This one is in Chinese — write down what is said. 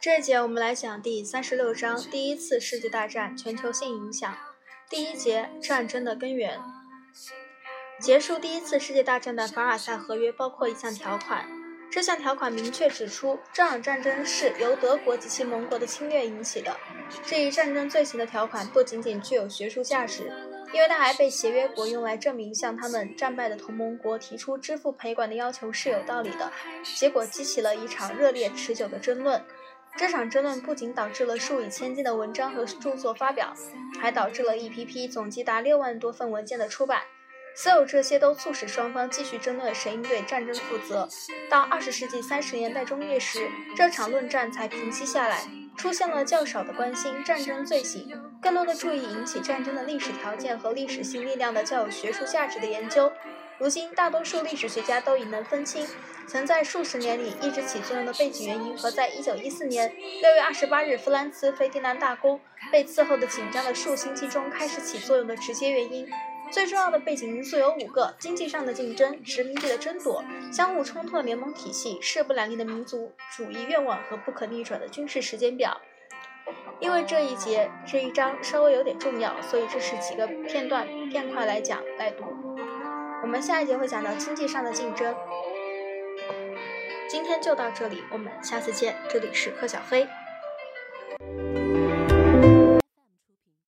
这一节我们来讲第三十六章第一次世界大战全球性影响。第一节战争的根源。结束第一次世界大战的凡尔赛合约包括一项条款，这项条款明确指出，这场战争是由德国及其盟国的侵略引起的。这一战争罪行的条款不仅仅具有学术价值，因为它还被协约国用来证明向他们战败的同盟国提出支付赔款的要求是有道理的。结果激起了一场热烈持久的争论。这场争论不仅导致了数以千计的文章和著作发表，还导致了一批批总计达六万多份文件的出版。所有这些都促使双方继续争论谁应对战争负责。到二十世纪三十年代中叶时，这场论战才平息下来，出现了较少的关心战争罪行，更多的注意引起战争的历史条件和历史性力量的较有学术价值的研究。如今，大多数历史学家都已能分清。曾在数十年里一直起作用的背景原因和在1914年6月28日弗兰茨·费迪南大公被伺候的紧张的数星期中开始起作用的直接原因。最重要的背景因素有五个：经济上的竞争、殖民地的争夺、相互冲突的联盟体系、势不两立的民族主义愿望和不可逆转的军事时间表。因为这一节这一章稍微有点重要，所以这是几个片段，片块来讲来读。我们下一节会讲到经济上的竞争。今天就到这里，我们下次见。这里是柯小黑。